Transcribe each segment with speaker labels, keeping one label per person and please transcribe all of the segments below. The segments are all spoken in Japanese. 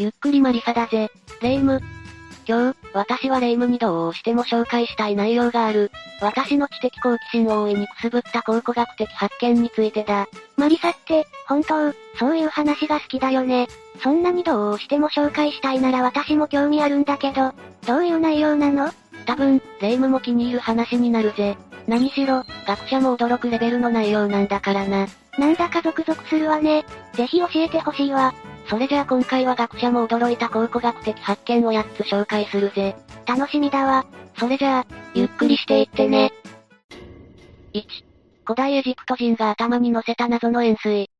Speaker 1: ゆっくりマリサだぜ。レ夢ム。今日、私はレ夢ムにどうしても紹介したい内容がある。私の知的好奇心を大いにくすぶった考古学的発見についてだ。
Speaker 2: マリサって、本当、そういう話が好きだよね。そんなにどうしても紹介したいなら私も興味あるんだけど、どういう内容なの？
Speaker 1: 多分、レ夢ムも気に入る話になるぜ。何しろ、学者も驚くレベルの内容なんだからな。
Speaker 2: なんだかゾクゾクするわね。ぜひ教えてほしいわ。
Speaker 1: それじゃあ今回は学者も驚いた考古学的発見を8つ紹介するぜ。
Speaker 2: 楽しみだわ。
Speaker 1: それじゃあ、ゆっくりしていってね。1、古代エジプト人が頭に乗せた謎の円錐。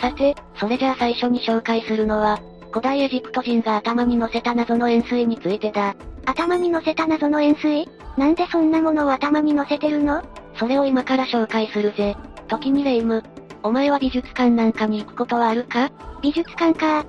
Speaker 1: さて、それじゃあ最初に紹介するのは、古代エジプト人が頭に乗せた謎の円錐についてだ。
Speaker 2: 頭に乗せた謎の円錐？なんでそんなものを頭に乗せてるの？
Speaker 1: それを今から紹介するぜ。時にレイム。お前は美術館なんかに行くことはあるか？
Speaker 2: 美術館か。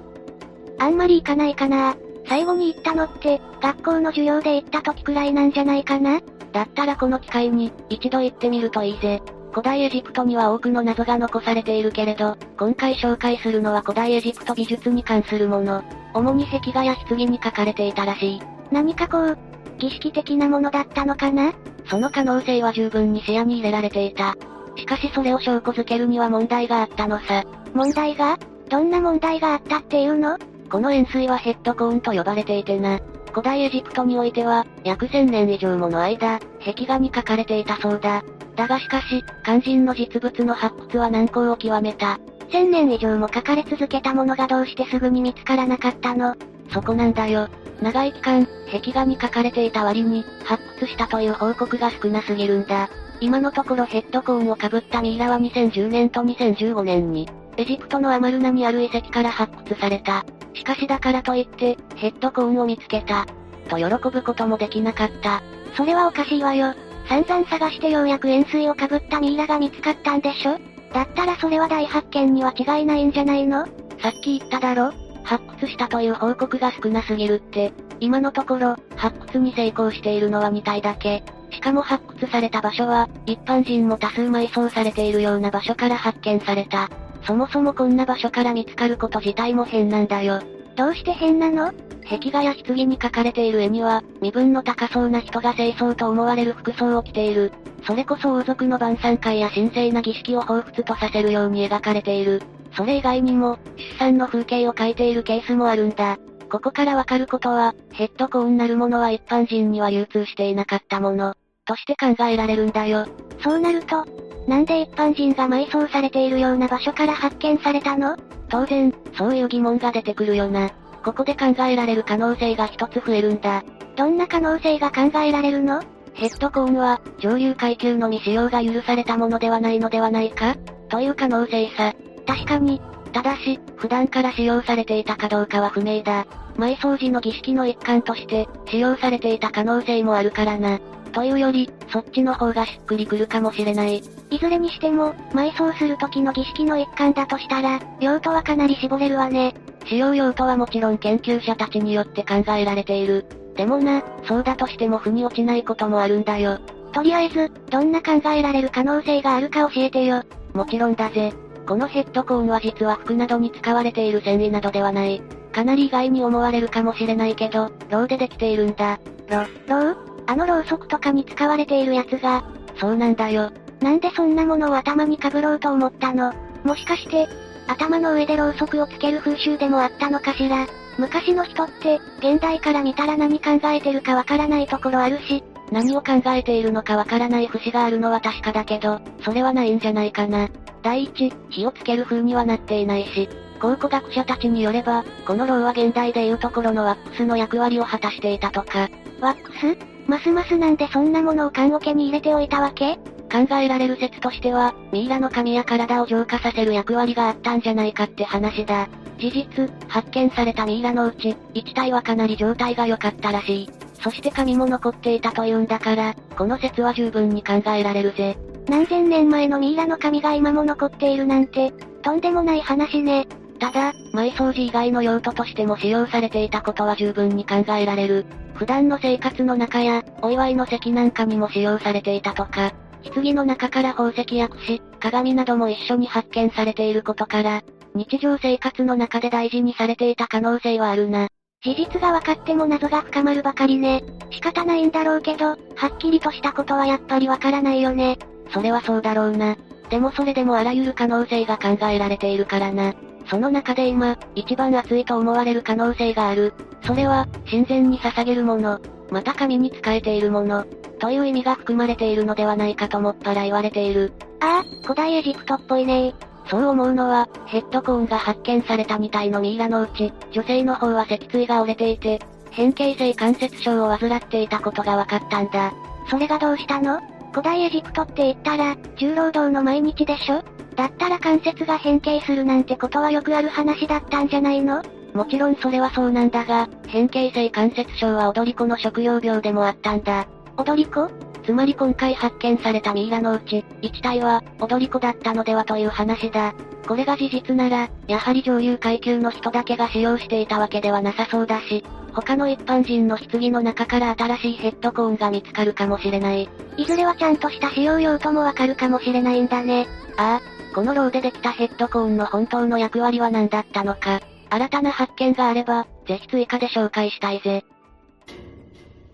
Speaker 2: あんまり行かないかな。最後に行ったのって、学校の授業で行った時くらいなんじゃないかな？
Speaker 1: だったらこの機会に、一度行ってみるといいぜ。古代エジプトには多くの謎が残されているけれど、今回紹介するのは古代エジプト美術に関するもの。主に壁画や棺に書かれていたらしい。
Speaker 2: 何かこう、儀式的なものだったのかな？
Speaker 1: その可能性は十分に視野に入れられていた。しかしそれを証拠づけるには問題があったのさ。
Speaker 2: 問題が？どんな問題があったっていうの？
Speaker 1: この円錐はヘッドコーンと呼ばれていてな。古代エジプトにおいては、約1000年以上もの間、壁画に書かれていたそうだ。だがしかし、肝心の実物の発掘は難航を極めた。
Speaker 2: 1000年以上も書かれ続けたものがどうしてすぐに見つからなかったの？
Speaker 1: そこなんだよ。長い期間、壁画に書かれていた割に、発掘したという報告が少なすぎるんだ。今のところヘッドコーンをかぶったミイラは2010年と2015年に、エジプトのアマルナにある遺跡から発掘された。しかしだからといって、ヘッドコーンを見つけた。と喜ぶこともできなかった。
Speaker 2: それはおかしいわよ。散々探してようやく円錐をかぶったミイラが見つかったんでしょ？だったらそれは大発見には違いないんじゃないの？
Speaker 1: さっき言っただろ発掘したという報告が少なすぎるって。今のところ、発掘に成功しているのは2体だけ。しかも発掘された場所は、一般人も多数埋葬されているような場所から発見された。そもそもこんな場所から見つかること自体も変なんだよ。
Speaker 2: どうして変なの？
Speaker 1: 壁画や棺に描かれている絵には、身分の高そうな人が清掃と思われる服装を着ている。それこそ王族の晩餐会や神聖な儀式を彷彿とさせるように描かれている。それ以外にも、出産の風景を描いているケースもあるんだ。ここからわかることは、ヘッドコーンなるものは一般人には流通していなかったもの、として考えられるんだよ。
Speaker 2: そうなると、なんで一般人が埋葬されているような場所から発見されたの？
Speaker 1: 当然、そういう疑問が出てくるよな。ここで考えられる可能性が一つ増えるんだ。
Speaker 2: どんな可能性が考えられるの？
Speaker 1: ヘッドコーンは、上流階級の未使用が許されたものではないのではないか？という可能性さ。
Speaker 2: 確かに。
Speaker 1: ただし、普段から使用されていたかどうかは不明だ。埋葬時の儀式の一環として、使用されていた可能性もあるからな。というより、そっちの方がしっくりくるかもしれない。
Speaker 2: いずれにしても、埋葬する時の儀式の一環だとしたら、用途はかなり絞れるわね。
Speaker 1: 使用用途はもちろん研究者たちによって考えられている。でもな、そうだとしても腑に落ちないこともあるんだよ。
Speaker 2: とりあえず、どんな考えられる可能性があるか教えてよ。
Speaker 1: もちろんだぜ。このヘッドコーンは実は服などに使われている繊維などではない。かなり意外に思われるかもしれないけど、ロウでできているんだ。
Speaker 2: ろ、ろうあのろうそくとかに使われているやつが。
Speaker 1: そうなんだよ。
Speaker 2: なんでそんなものを頭に被ろうと思ったの？もしかして、頭の上でろうそくをつける風習でもあったのかしら？昔の人って、現代から見たら何考えてるかわからないところあるし、
Speaker 1: 何を考えているのかわからない節があるのは確かだけど、それはないんじゃないかな。第一、火をつける風にはなっていないし、考古学者たちによれば、このロウは現代でいうところのワックスの役割を果たしていたとか。
Speaker 2: ワックス？ますますなんでそんなものを缶桶に入れておいたわけ？
Speaker 1: 考えられる説としては、ミイラの髪や体を浄化させる役割があったんじゃないかって話だ。事実、発見されたミイラのうち、1体はかなり状態が良かったらしい。そして髪も残っていたというんだから、この説は十分に考えられるぜ。
Speaker 2: 何千年前のミイラの髪が今も残っているなんて、とんでもない話ね。
Speaker 1: ただ、埋葬時以外の用途としても使用されていたことは十分に考えられる。普段の生活の中や、お祝いの席なんかにも使用されていたとか、棺の中から宝石や櫛、鏡なども一緒に発見されていることから、日常生活の中で大事にされていた可能性はあるな。
Speaker 2: 事実が分かっても謎が深まるばかりね。仕方ないんだろうけど、はっきりとしたことはやっぱりわからないよね。
Speaker 1: それはそうだろうな。でもそれでもあらゆる可能性が考えられているからな。その中で今、一番熱いと思われる可能性がある。それは、神前に捧げるもの、また神に仕えているもの、という意味が含まれているのではないかともっぱら言われている。
Speaker 2: ああ、古代エジプトっぽいね
Speaker 1: そう思うのは、ヘッドコーンが発見された2体のミイラのうち、女性の方は脊椎が折れていて、変形性関節症を患っていたことが分かったんだ。
Speaker 2: それがどうしたの？古代エジプトって言ったら、重労働の毎日でしょ？だったら関節が変形するなんてことはよくある話だったんじゃないの？
Speaker 1: もちろんそれはそうなんだが、変形性関節症は踊り子の食用病でもあったんだ。
Speaker 2: 踊り子
Speaker 1: つまり今回発見されたミイラのうち、1体は、踊り子だったのではという話だ。これが事実なら、やはり上流階級の人だけが使用していたわけではなさそうだし、他の一般人の棺の中から新しいヘッドコーンが見つかるかもしれない。
Speaker 2: いずれはちゃんとした使用用ともわかるかもしれないんだね。
Speaker 1: ああ、このローでできたヘッドコーンの本当の役割は何だったのか。新たな発見があれば、ぜひ追加で紹介したいぜ。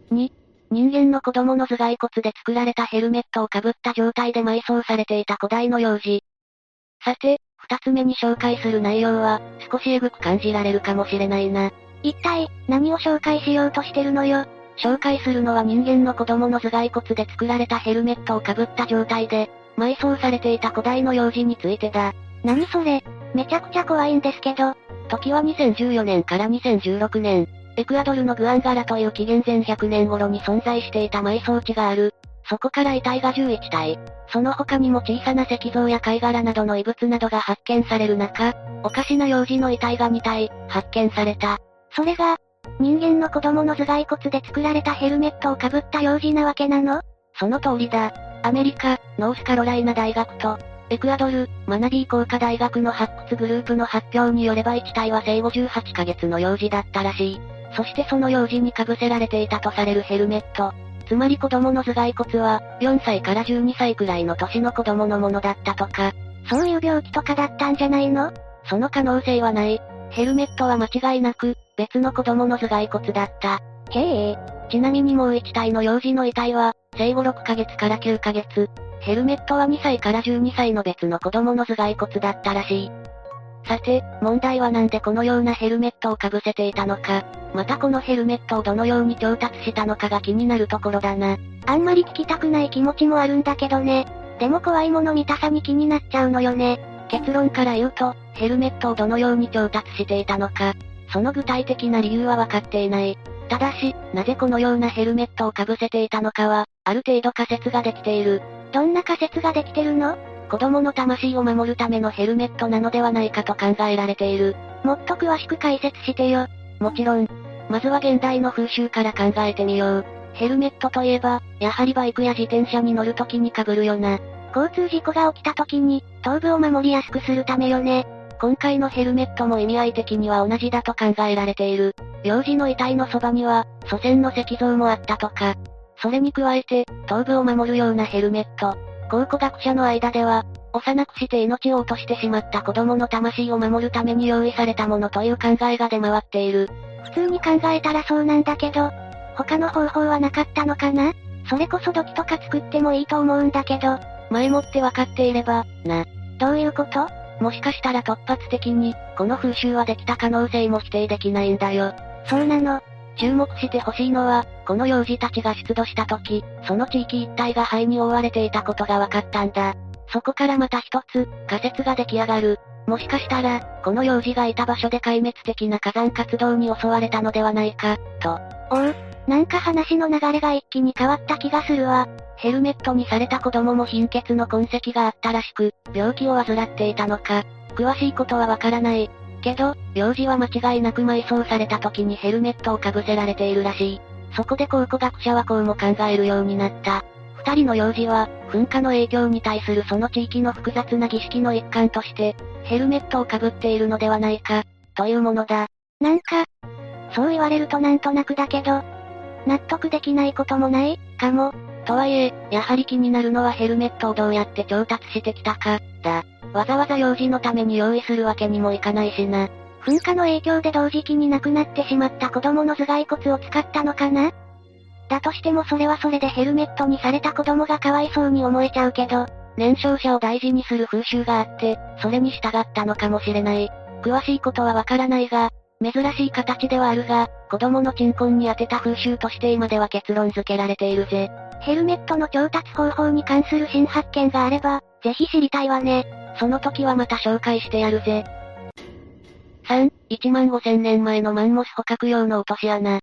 Speaker 1: 2、人間の子供の頭蓋骨で作られたヘルメットをかぶった状態で埋葬されていた古代の幼児。さて、二つ目に紹介する内容は、少しエグく感じられるかもしれないな。
Speaker 2: 一体、何を紹介しようとしてるのよ？
Speaker 1: 紹介するのは人間の子供の頭蓋骨で作られたヘルメットをかぶった状態で、埋葬されていた古代の幼児についてだ。
Speaker 2: 何それ？めちゃくちゃ怖いんですけど。
Speaker 1: 時は2014年から2016年、エクアドルのグアンガラという紀元前100年頃に存在していた埋葬地がある。そこから遺体が11体。その他にも小さな石像や貝殻などの遺物などが発見される中、おかしな幼児の遺体が2体、発見された。
Speaker 2: それが、人間の子供の頭蓋骨で作られたヘルメットをかぶった幼児なわけなの？
Speaker 1: その通りだ。アメリカ、ノースカロライナ大学と、エクアドル、マナビー工科大学の発掘グループの発表によれば1体は生後18ヶ月の幼児だったらしい。そしてその幼児に被せられていたとされるヘルメット。つまり子供の頭蓋骨は、4歳から12歳くらいの年の子供のものだったとか。
Speaker 2: そういう病気とかだったんじゃないの？
Speaker 1: その可能性はない。ヘルメットは間違いなく、別の子供の頭蓋骨だった。
Speaker 2: へえ。
Speaker 1: ちなみにもう1体の幼児の遺体は、生後6ヶ月から9ヶ月。ヘルメットは2歳から12歳の別の子供の頭蓋骨だったらしい。さて、問題はなんでこのようなヘルメットをかぶせていたのか、またこのヘルメットをどのように調達したのかが気になるところだな。
Speaker 2: あんまり聞きたくない気持ちもあるんだけどね。でも怖いもの見たさに気になっちゃうのよね。
Speaker 1: 結論から言うと、ヘルメットをどのように調達していたのか、その具体的な理由は分かっていない。ただし、なぜこのようなヘルメットをかぶせていたのかは、ある程度仮説ができている。
Speaker 2: どんな仮説ができてるの？
Speaker 1: 子供の魂を守るためのヘルメットなのではないかと考えられている。
Speaker 2: もっと詳しく解説してよ。
Speaker 1: もちろん。まずは現代の風習から考えてみよう。ヘルメットといえば、やはりバイクや自転車に乗るときに被るよな。
Speaker 2: 交通事故が起きた時に、頭部を守りやすくするためよね。
Speaker 1: 今回のヘルメットも意味合い的には同じだと考えられている。幼児の遺体のそばには、祖先の石像もあったとか。それに加えて、頭部を守るようなヘルメット、考古学者の間では、幼くして命を落としてしまった子供の魂を守るために用意されたものという考えが出回っている。
Speaker 2: 普通に考えたらそうなんだけど、他の方法はなかったのかな？それこそ土器とか作ってもいいと思うんだけど、
Speaker 1: 前もって分かっていれば、な。
Speaker 2: どういうこと？
Speaker 1: もしかしたら突発的に、この風習はできた可能性も否定できないんだよ。
Speaker 2: そうなの。
Speaker 1: 注目してほしいのは、この幼児たちが出土した時、その地域一帯が灰に覆われていたことが分かったんだ。そこからまた一つ、仮説が出来上がる。もしかしたら、この幼児がいた場所で壊滅的な火山活動に襲われたのではないか、と。
Speaker 2: おう、なんか話の流れが一気に変わった気がするわ。
Speaker 1: ヘルメットにされた子供も貧血の痕跡があったらしく、病気を患っていたのか。詳しいことはわからない。けど、幼児は間違いなく埋葬された時にヘルメットをかぶせられているらしい。そこで考古学者はこうも考えるようになった。二人の幼児は、噴火の影響に対するその地域の複雑な儀式の一環として、ヘルメットをかぶっているのではないか、というものだ。
Speaker 2: なんか、そう言われるとなんとなくだけど、納得できないこともない、かも。
Speaker 1: とはいえ、やはり気になるのはヘルメットをどうやって調達してきたか、だ。わざわざ幼児のために用意するわけにもいかないしな。
Speaker 2: 噴火の影響で同時期に亡くなってしまった子供の頭蓋骨を使ったのかな？だとしてもそれはそれでヘルメットにされた子供がかわいそうに思えちゃうけど、
Speaker 1: 年少者を大事にする風習があって、それに従ったのかもしれない。詳しいことはわからないが、珍しい形ではあるが、子供の鎮魂に当てた風習として今では結論付けられているぜ。
Speaker 2: ヘルメットの調達方法に関する新発見があれば、ぜひ知りたいわね。
Speaker 1: その時はまた紹介してやるぜ。3、1万5000年前のマンモス捕獲用の落とし穴。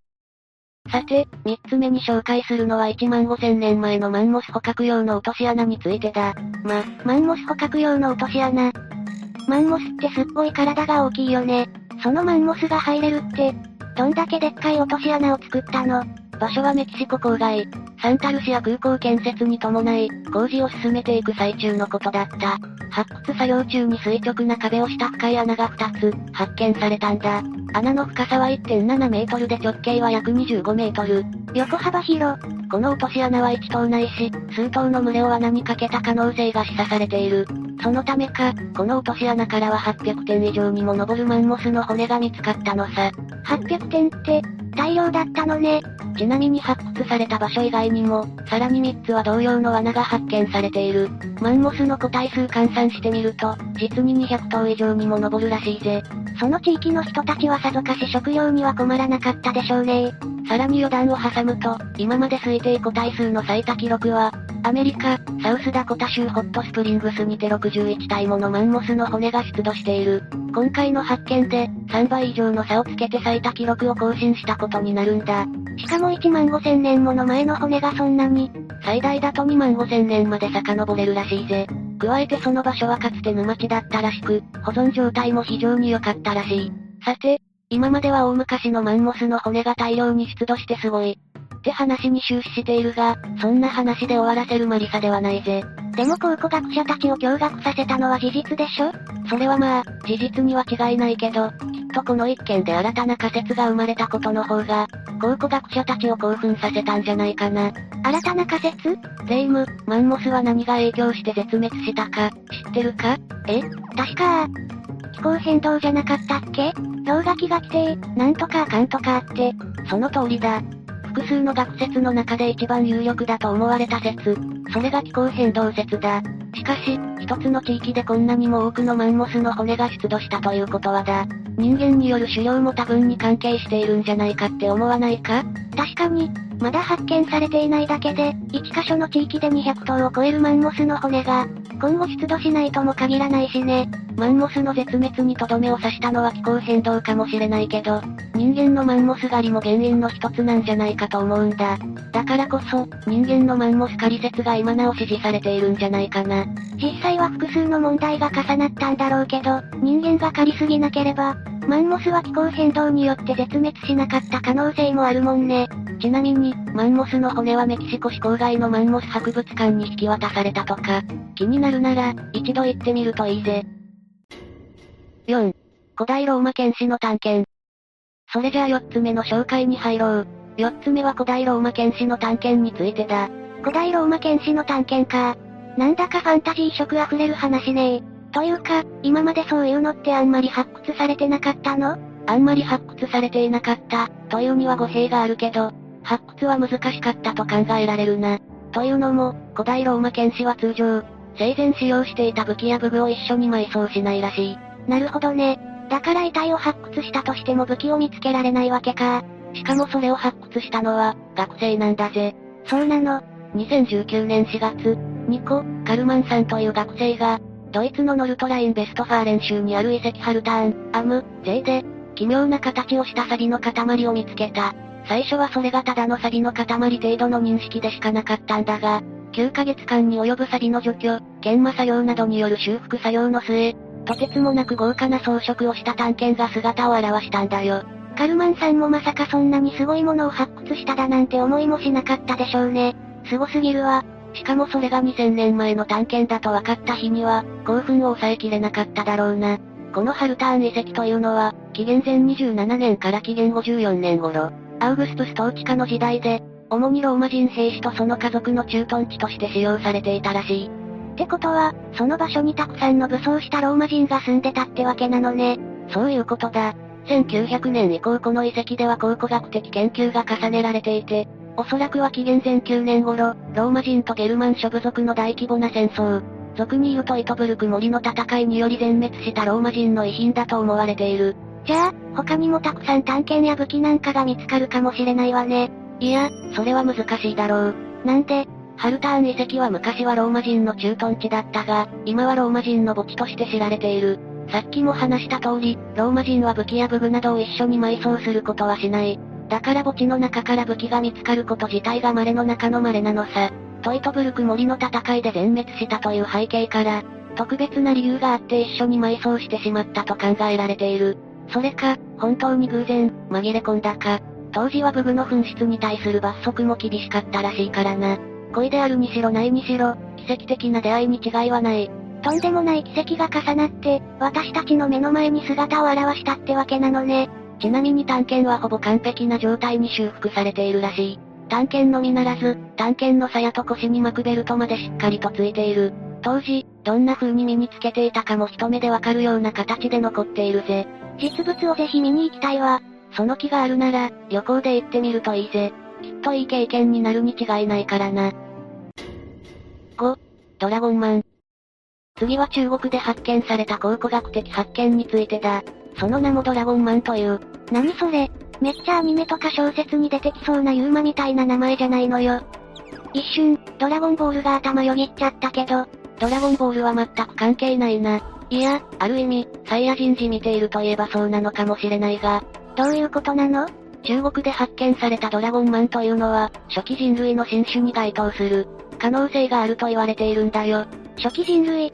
Speaker 1: さて、三つ目に紹介するのは1万5000年前のマンモス捕獲用の落とし穴についてだ。
Speaker 2: ま、マンモス捕獲用の落とし穴。マンモスってすっごい体が大きいよね。そのマンモスが入れるって、どんだけでっかい落とし穴を作ったの。
Speaker 1: 場所はメキシコ郊外。サンタルシア空港建設に伴い、工事を進めていく最中のことだった。発掘作業中に垂直な壁をした深い穴が2つ、発見されたんだ。穴の深さは1.7メートルで直径は約25メートル。
Speaker 2: 横幅広。
Speaker 1: この落とし穴は1頭ないし、数頭の群れを穴にかけた可能性が示唆されている。そのためか、この落とし穴からは800点以上にも上るマンモスの骨が見つかったのさ。
Speaker 2: 800点って、大量だったのね。
Speaker 1: ちなみに発掘された場所以外にも、さらに3つは同様の罠が発見されている。マンモスの個体数換算してみると、実に200頭以上にも上るらしいぜ。
Speaker 2: その地域の人たちはさぞかし食料には困らなかったでしょうね。
Speaker 1: さらに余談を挟むと、今まで推定個体数の最多記録は、アメリカ、サウスダコタ州ホットスプリングスにて61体ものマンモスの骨が出土している。今回の発見で、3倍以上の差をつけて最多記録を更新したことになるんだ。
Speaker 2: しかも1万5千年もの前の骨がそんなに、
Speaker 1: 最大だと2万5千年まで遡れるらしいぜ。加えてその場所はかつて沼地だったらしく、保存状態も非常に良かったらしい。さて、今までは大昔のマンモスの骨が大量に出土してすごい。って話に終始しているが、そんな話で終わらせるマリサではないぜ。
Speaker 2: でも考古学者たちを驚愕させたのは事実でしょ？
Speaker 1: それはまあ、事実には違いないけど、きっとこの一件で新たな仮説が生まれたことの方が、考古学者たちを興奮させたんじゃないかな。
Speaker 2: 新たな仮説？
Speaker 1: 霊夢、マンモスは何が影響して絶滅したか、知ってるか？
Speaker 2: え？確か、気候変動じゃなかったっけ？氷河期が来て、なんとかかんとかあって、
Speaker 1: その通りだ。複数の学説の中で一番有力だと思われた説。それが気候変動説だ。しかし、一つの地域でこんなにも多くのマンモスの骨が出土したということはだ。人間による狩猟も多分に関係しているんじゃないかって思わないか？
Speaker 2: 確かに、まだ発見されていないだけで、1箇所の地域で200頭を超えるマンモスの骨が、今後出土しないとも限らないしね。
Speaker 1: マンモスの絶滅にとどめを刺したのは気候変動かもしれないけど、人間のマンモス狩りも原因の一つなんじゃないかと思うんだ。だからこそ、人間のマンモス狩り説が今なお支持されているんじゃないかな。
Speaker 2: 実際は複数の問題が重なったんだろうけど、人間が狩りすぎなければ、マンモスは気候変動によって絶滅しなかった可能性もあるもんね。
Speaker 1: ちなみに、マンモスの骨はメキシコ市郊外のマンモス博物館に引き渡されたとか、気になるなら、一度行ってみるといいぜ。4. 古代ローマ剣士の探検。それじゃあ4つ目の紹介に入ろう。4つ目は古代ローマ剣士の探検についてだ。
Speaker 2: 古代ローマ剣士の探検か。なんだかファンタジー色溢れる話ねというか、今までそういうのってあんまり発掘されてなかったの？
Speaker 1: あんまり発掘されていなかった、というには語弊があるけど、発掘は難しかったと考えられるな。というのも、古代ローマ剣士は通常、生前使用していた武器や武具を一緒に埋葬しないらしい。
Speaker 2: なるほどね。だから遺体を発掘したとしても武器を見つけられないわけか。
Speaker 1: しかもそれを発掘したのは、学生なんだぜ。
Speaker 2: そうなの。
Speaker 1: 2019年4月、ニコ・カルマンさんという学生が、ドイツのノルトラインベストファーレン州にある遺跡ハルターン、アム、J で、奇妙な形をしたサビの塊を見つけた。最初はそれがただのサビの塊程度の認識でしかなかったんだが、9ヶ月間に及ぶサビの除去、研磨作業などによる修復作業の末、とてつもなく豪華な装飾をした探検が姿を現したんだよ。
Speaker 2: カルマンさんもまさかそんなにすごいものを発掘しただなんて思いもしなかったでしょうね。すごすぎるわ。
Speaker 1: しかもそれが2000年前の探検だと分かった日には、興奮を抑えきれなかっただろうな。このハルターン遺跡というのは、紀元前27年から紀元54年頃、アウグストス統治下の時代で、主にローマ人兵士とその家族の駐屯地として使用されていたらしい。
Speaker 2: ってことは、その場所にたくさんの武装したローマ人が住んでたってわけなのね。
Speaker 1: そういうことだ。1900年以降この遺跡では考古学的研究が重ねられていて、おそらくは紀元前9年頃、ローマ人とゲルマン諸部族の大規模な戦争、俗に言うとイトブルク森の戦いにより全滅したローマ人の遺品だと思われている。
Speaker 2: じゃあ、他にもたくさん探検や武器なんかが見つかるかもしれないわね。
Speaker 1: いや、それは難しいだろう。
Speaker 2: なんで？
Speaker 1: ハルターン遺跡は昔はローマ人の駐屯地だったが、今はローマ人の墓地として知られている。さっきも話した通り、ローマ人は武器や武具などを一緒に埋葬することはしない。だから墓地の中から武器が見つかること自体が稀の中の稀なのさ。トイトブルク森の戦いで全滅したという背景から、特別な理由があって一緒に埋葬してしまったと考えられている。それか、本当に偶然、紛れ込んだか。当時は武具の紛失に対する罰則も厳しかったらしいからな。恋であるにしろないにしろ、奇跡的な出会いに違いはない。
Speaker 2: とんでもない奇跡が重なって、私たちの目の前に姿を現したってわけなのね。
Speaker 1: ちなみに探検はほぼ完璧な状態に修復されているらしい。探検のみならず、探検の鞘と腰に巻くベルトまでしっかりとついている。当時、どんな風に身につけていたかも一目でわかるような形で残っているぜ。
Speaker 2: 実物をぜひ見に行きたいわ。
Speaker 1: その気があるなら、旅行で行ってみるといいぜ。きっといい経験になるに違いないからな。5、ドラゴンマン。次は中国で発見された考古学的発見についてだ。その名もドラゴンマンという。
Speaker 2: 何それ？めっちゃアニメとか小説に出てきそうなユーマみたいな名前じゃないのよ。一瞬、ドラゴンボールが頭よぎっちゃったけど、
Speaker 1: ドラゴンボールは全く関係ないな。いや、ある意味、サイヤ人事見ているといえばそうなのかもしれないが、
Speaker 2: どういうことなの？
Speaker 1: 中国で発見されたドラゴンマンというのは、初期人類の新種に該当する、可能性があると言われているんだよ。
Speaker 2: 初期人類？っ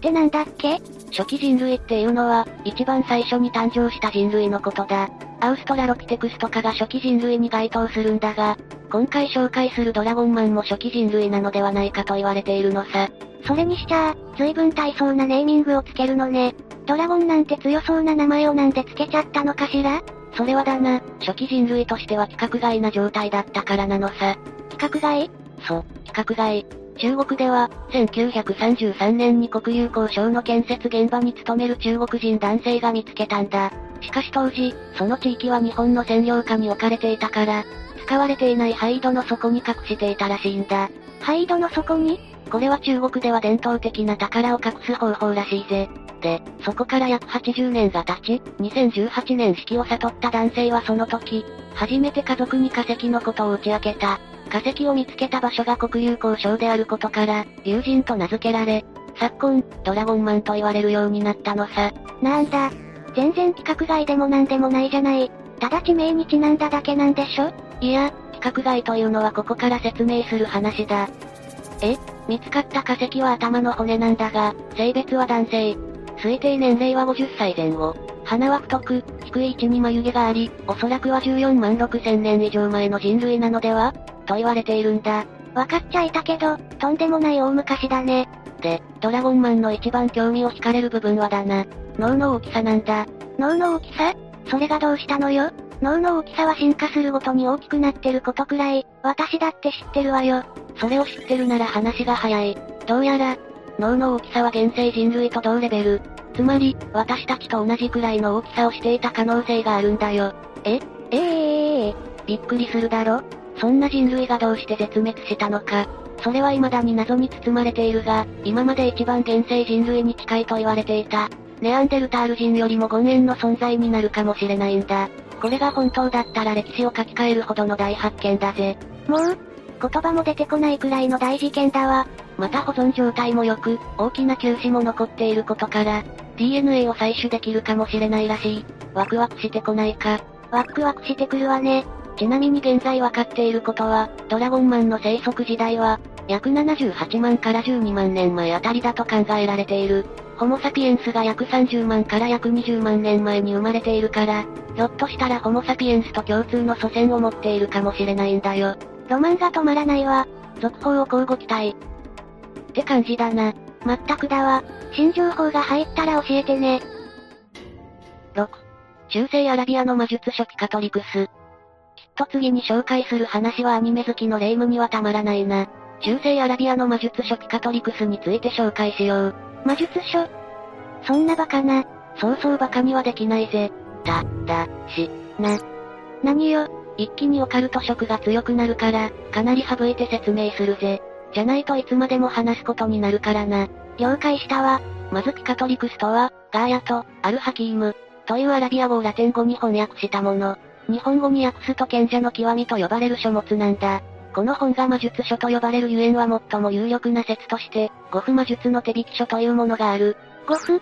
Speaker 2: てなんだっけ？
Speaker 1: 初期人類っていうのは、一番最初に誕生した人類のことだ。アウストラロピテクスとかが初期人類に該当するんだが、今回紹介するドラゴンマンも初期人類なのではないかと言われているのさ。
Speaker 2: それにしちゃあ、随分大層なネーミングをつけるのね。ドラゴンなんて強そうな名前をなんでつけちゃったのかしら？
Speaker 1: それはだな、初期人類としては規格外な状態だったからなのさ。
Speaker 2: 規格外？
Speaker 1: そう、規格外。中国では、1933年に国有交渉の建設現場に勤める中国人男性が見つけたんだ。しかし当時、その地域は日本の占領下に置かれていたから、使われていない灰土の底に隠していたらしいんだ。
Speaker 2: 灰土の底に？
Speaker 1: これは中国では伝統的な宝を隠す方法らしいぜ。で、そこから約80年が経ち、2018年式を悟った男性はその時、初めて家族に化石のことを打ち明けた。化石を見つけた場所が国有交渉であることから、友人と名付けられ、昨今、ドラゴンマンと言われるようになったのさ。
Speaker 2: なんだ。全然規格外でもなんでもないじゃない。ただ地名にちなんだだけなんでしょ？
Speaker 1: いや、規格外というのはここから説明する話だ。え見つかった化石は頭の骨なんだが、性別は男性。推定年齢は50歳前後。鼻は太く、低い位置に眉毛があり、おそらくは14万6千年以上前の人類なのでは？と言われているんだ。
Speaker 2: わかっちゃいたけど、とんでもない大昔だね。
Speaker 1: で、ドラゴンマンの一番興味を惹かれる部分はだな。脳の大きさなんだ。
Speaker 2: 脳の大きさ？それがどうしたのよ？脳の大きさは進化するごとに大きくなってることくらい、私だって知ってるわよ。
Speaker 1: それを知ってるなら話が早い。どうやら、脳の大きさは現世人類と同レベル。つまり、私たちと同じくらいの大きさをしていた可能性があるんだよ。え
Speaker 2: ええ
Speaker 1: ー、びっくりするだろ？そんな人類がどうして絶滅したのか。それは未だに謎に包まれているが、今まで一番現世人類に近いと言われていた。ネアンデルタール人よりも権限の存在になるかもしれないんだ。これが本当だったら歴史を書き換えるほどの大発見だぜ。
Speaker 2: もう言葉も出てこないくらいの大事件だわ。
Speaker 1: また保存状態も良く、大きな球歯も残っていることから、DNA を採取できるかもしれないらしい。ワクワクしてこないか。
Speaker 2: ワクワクしてくるわね。
Speaker 1: ちなみに現在わかっていることは、ドラゴンマンの生息時代は、約78万から12万年前あたりだと考えられている。ホモサピエンスが約30万から約20万年前に生まれているから、ひょっとしたらホモサピエンスと共通の祖先を持っているかもしれないんだよ。
Speaker 2: ロマンが止まらないわ。
Speaker 1: 続報を交互期待。って感じだな。
Speaker 2: まったくだわ。新情報が入ったら教えてね。
Speaker 1: 6。中世アラビアの魔術書ピカトリクス。と次に紹介する話はアニメ好きのレイムにはたまらないな。中世アラビアの魔術書ピカトリクスについて紹介しよう。
Speaker 2: 魔術書？そんなバカな。
Speaker 1: そうそうバカにはできないぜ。だ、だ、し、な。
Speaker 2: 何よ？
Speaker 1: 一気にオカルト色が強くなるから、かなり省いて説明するぜ。じゃないといつまでも話すことになるからな。
Speaker 2: 了解したわ。
Speaker 1: まずピカトリクスとは、ガーヤと、アルハキーム、というアラビア語をラテン語に翻訳したもの。日本語に訳すと賢者の極みと呼ばれる書物なんだ。この本が魔術書と呼ばれるゆえんは最も有力な説として、五符魔術の手引き書というものがある。
Speaker 2: 五符？っ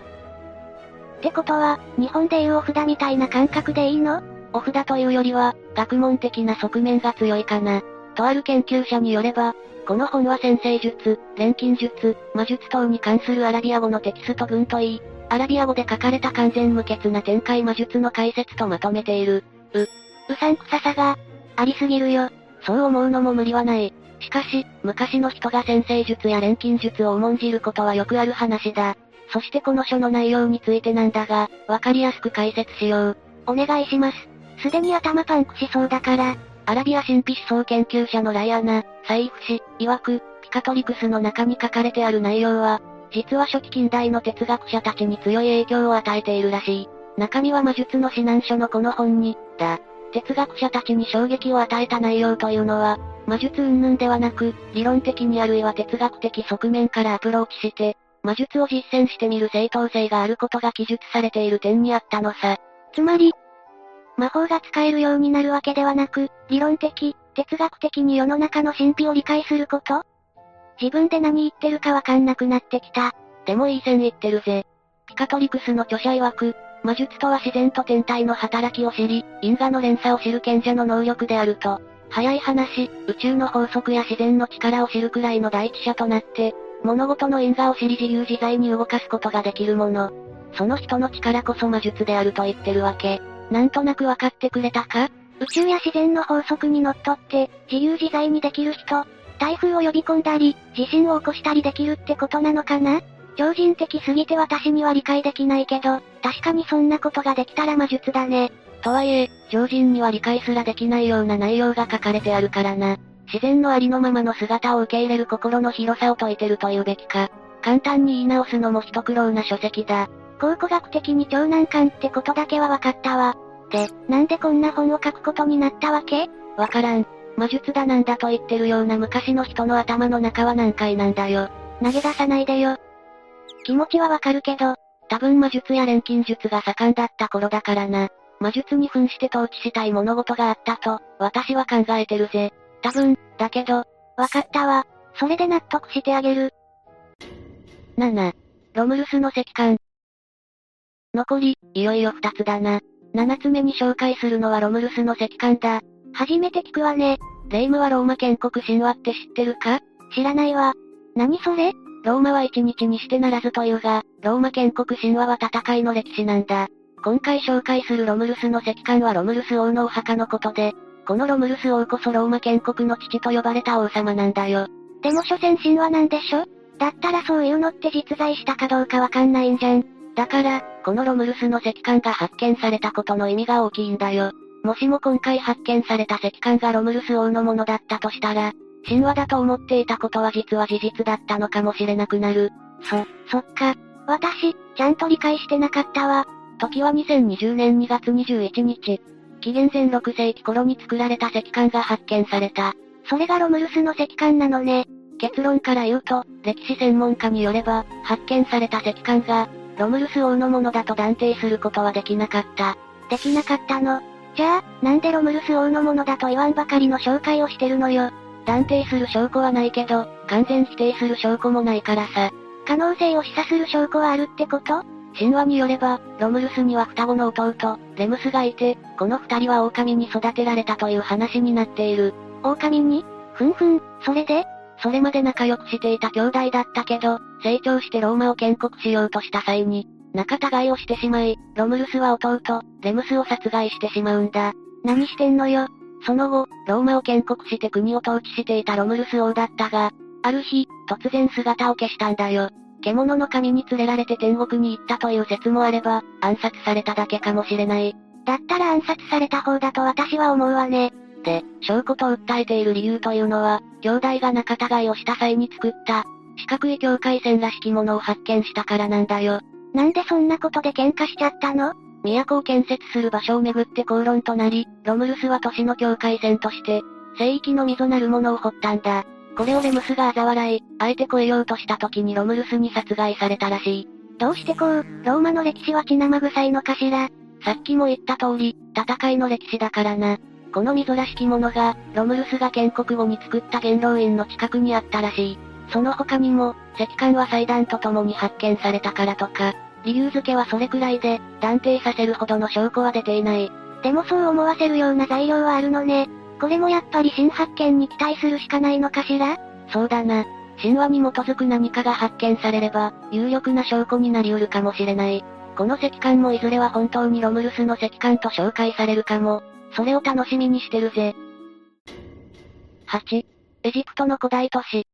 Speaker 2: てことは、日本でいうお札みたいな感覚でいいの？
Speaker 1: お札というよりは、学問的な側面が強いかな。とある研究者によれば、この本は先生術、錬金術、魔術等に関するアラビア語のテキスト群といい、アラビア語で書かれた完全無欠な展開魔術の解説とまとめている。
Speaker 2: う、うさんくささが、ありすぎるよ。
Speaker 1: そう思うのも無理はない。しかし、昔の人が先生術や錬金術を重んじることはよくある話だ。そしてこの書の内容についてなんだが、わかりやすく解説しよう。
Speaker 2: お願いします。すでに頭パンクしそうだから。
Speaker 1: アラビア神秘思想研究者のライアナ、サイフ氏、曰く、ピカトリクスの中に書かれてある内容は、実は初期近代の哲学者たちに強い影響を与えているらしい。中身は魔術の指南書のこの本に、哲学者たちに衝撃を与えた内容というのは、魔術云々ではなく、理論的にあるいは哲学的側面からアプローチして、魔術を実践してみる正当性があることが記述されている点にあったのさ。
Speaker 2: つまり、魔法が使えるようになるわけではなく、理論的、哲学的に世の中の神秘を理解すること？自分で何言ってるかわかんなくなってきた。
Speaker 1: でもいい線言ってるぜ。ピカトリクスの著者曰く、魔術とは自然と天体の働きを知り、因果の連鎖を知る賢者の能力であると。早い話、宇宙の法則や自然の力を知るくらいの第一者となって、物事の因果を知り自由自在に動かすことができるもの。その人の力こそ魔術であると言ってるわけ。なんとなくわかってくれたか？
Speaker 2: 宇宙や自然の法則にのっとって、自由自在にできる人、台風を呼び込んだり、地震を起こしたりできるってことなのかな？超人的すぎて私には理解できないけど、確かにそんなことができたら魔術だね。
Speaker 1: とはいえ、超人には理解すらできないような内容が書かれてあるからな。自然のありのままの姿を受け入れる心の広さを説いてるというべきか。簡単に言い直すのも一苦労な書籍だ。
Speaker 2: 考古学的に超難関ってことだけは分かったわ。で、なんでこんな本を書くことになったわけ？
Speaker 1: わからん。魔術だなんだと言ってるような昔の人の頭の中は難解なんだよ。
Speaker 2: 投げ出さないでよ。気持ちはわかるけど、
Speaker 1: 多分魔術や錬金術が盛んだった頃だからな。魔術に扮して統治したい物事があったと、私は考えてるぜ。多分、だけど、
Speaker 2: わかったわ。それで納得してあげる。
Speaker 1: 7、ロムルスの石棺。残り、いよいよ二つだな。七つ目に紹介するのはロムルスの石棺だ。
Speaker 2: 初めて聞くわね。
Speaker 1: レイムはローマ建国神話って知ってるか？
Speaker 2: 知らないわ。何それ？
Speaker 1: ローマは一日にしてならずというが、ローマ建国神話は戦いの歴史なんだ。今回紹介するロムルスの石棺はロムルス王のお墓のことで、このロムルス王こそローマ建国の父と呼ばれた王様なんだよ。
Speaker 2: でも所詮神話なんでしょ？だったらそういうのって実在したかどうかわかんないんじゃん。
Speaker 1: だから、このロムルスの石棺が発見されたことの意味が大きいんだよ。もしも今回発見された石棺がロムルス王のものだったとしたら、神話だと思っていたことは実は事実だったのかもしれなくなる。
Speaker 2: そ、そっか。私、ちゃんと理解してなかったわ。
Speaker 1: 時は2020年2月21日。紀元前6世紀頃に作られた石棺が発見された。
Speaker 2: それがロムルスの石棺なのね。
Speaker 1: 結論から言うと、歴史専門家によれば、発見された石棺が、ロムルス王のものだと断定することはできなかった。
Speaker 2: できなかったの。じゃあ、なんでロムルス王のものだと言わんばかりの紹介をしてるのよ。
Speaker 1: 断定する証拠はないけど、完全否定する証拠もないからさ。
Speaker 2: 可能性を示唆する証拠はあるってこと？
Speaker 1: 神話によれば、ロムルスには双子の弟、レムスがいて、この二人は狼に育てられたという話になっている。
Speaker 2: 狼に？ふんふん、それで？
Speaker 1: それまで仲良くしていた兄弟だったけど、成長してローマを建国しようとした際に、仲違いをしてしまい、ロムルスは弟、レムスを殺害してしまうんだ。
Speaker 2: 何してんのよ？
Speaker 1: その後、ローマを建国して国を統治していたロムルス王だったが、ある日、突然姿を消したんだよ。獣の神に連れられて天国に行ったという説もあれば、暗殺されただけかもしれない。
Speaker 2: だったら暗殺された方だと私は思うわね。
Speaker 1: で、証拠と訴えている理由というのは、兄弟が仲違いをした際に作った、四角い境界線らしきものを発見したからなんだよ。
Speaker 2: なんでそんなことで喧嘩しちゃったの？
Speaker 1: 都を建設する場所をめぐって口論となり、ロムルスは都市の境界線として、聖域の溝なるものを掘ったんだ。これをレムスが嘲笑い、あえて越えようとした時にロムルスに殺害されたらしい。
Speaker 2: どうしてこう、ローマの歴史は血生臭いのかしら？
Speaker 1: さっきも言った通り、戦いの歴史だからな。この溝らしきものが、ロムルスが建国後に作った元老院の近くにあったらしい。その他にも、石棺は祭壇と共に発見されたからとか、理由付けはそれくらいで、断定させるほどの証拠は出ていない。
Speaker 2: でもそう思わせるような材料はあるのね。これもやっぱり新発見に期待するしかないのかしら？
Speaker 1: そうだな。神話に基づく何かが発見されれば、有力な証拠になり得るかもしれない。この石棺もいずれは本当にロムルスの石棺と紹介されるかも。それを楽しみにしてるぜ。8、エジプトの古代都市。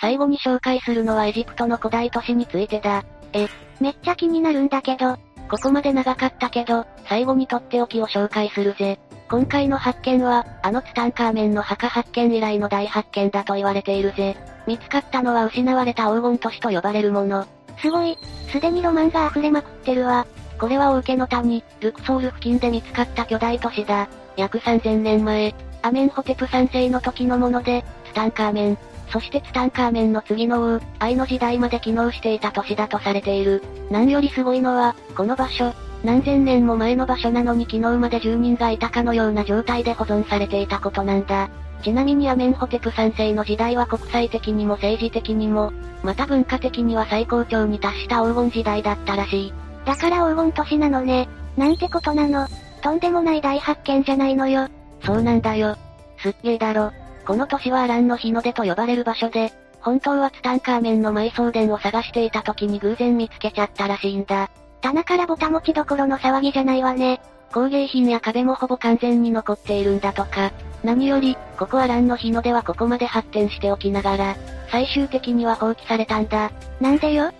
Speaker 1: 最後に紹介するのはエジプトの古代都市についてだ。
Speaker 2: え、めっちゃ気になるんだけど。
Speaker 1: ここまで長かったけど、最後にとっておきを紹介するぜ。今回の発見は、あのツタンカーメンの墓発見以来の大発見だと言われているぜ。見つかったのは失われた黄金都市と呼ばれるもの。
Speaker 2: すごい、すでにロマンが溢れまくってるわ。
Speaker 1: これは王家の谷、ルクソール付近で見つかった巨大都市だ。約3000年前、アメンホテプ3世の時のもので、ツタンカーメン、そしてツタンカーメンの次の王、愛の時代まで機能していた都市だとされている。何よりすごいのは、この場所、何千年も前の場所なのに昨日まで住人がいたかのような状態で保存されていたことなんだ。ちなみにアメンホテプ3世の時代は国際的にも政治的にも、また文化的には最高潮に達した黄金時代だったらしい。
Speaker 2: だから黄金都市なのね。なんてことなの。とんでもない大発見じゃないのよ。
Speaker 1: そうなんだよ。すっげえだろ。この都市はアランの日の出と呼ばれる場所で、本当はツタンカーメンの埋葬殿を探していた時に偶然見つけちゃったらしいんだ。
Speaker 2: 棚からぼた持ちどころの騒ぎじゃないわね。
Speaker 1: 工芸品や壁もほぼ完全に残っているんだとか。何より、ここアランの日の出はここまで発展しておきながら、最終的には放棄されたんだ。
Speaker 2: なんでよ？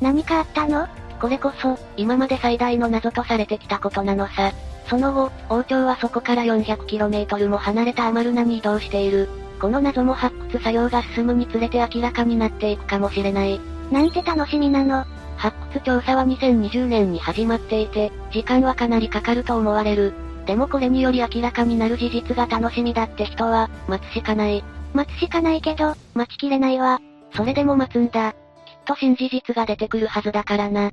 Speaker 2: 何かあったの？
Speaker 1: これこそ、今まで最大の謎とされてきたことなのさ。その後、王朝はそこから 400km も離れたアマルナに移動している。この謎も発掘作業が進むにつれて明らかになっていくかもしれない。
Speaker 2: なんて楽しみなの。
Speaker 1: 発掘調査は2020年に始まっていて、時間はかなりかかると思われる。でもこれにより明らかになる事実が楽しみだって人は、待つしかない。
Speaker 2: 待つしかないけど、待ちきれないわ。
Speaker 1: それでも待つんだ。きっと新事実が出てくるはずだからな。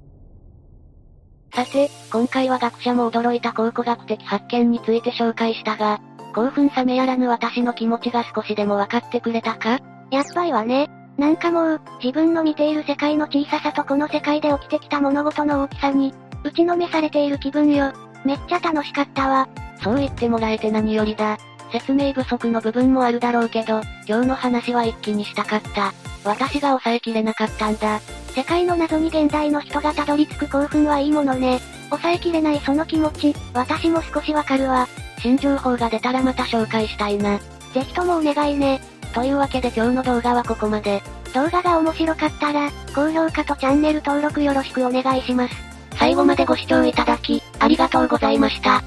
Speaker 1: さて、今回は学者も驚いた考古学的発見について紹介したが、興奮冷めやらぬ私の気持ちが少しでも分かってくれたか？
Speaker 2: やっぱりはね。なんかもう、自分の見ている世界の小ささとこの世界で起きてきた物事の大きさに、打ちのめされている気分よ。めっちゃ楽しかったわ。
Speaker 1: そう言ってもらえて何よりだ。説明不足の部分もあるだろうけど、今日の話は一気にしたかった。私が抑えきれなかったんだ。
Speaker 2: 世界の謎に現代の人がたどり着く興奮はいいものね。抑えきれないその気持ち、私も少しわかるわ。
Speaker 1: 新情報が出たらまた紹介したいな。
Speaker 2: ぜひともお願いね。
Speaker 1: というわけで今日の動画はここまで。
Speaker 2: 動画が面白かったら、高評価とチャンネル登録よろしくお願いします。
Speaker 1: 最後までご視聴いただき、ありがとうございました。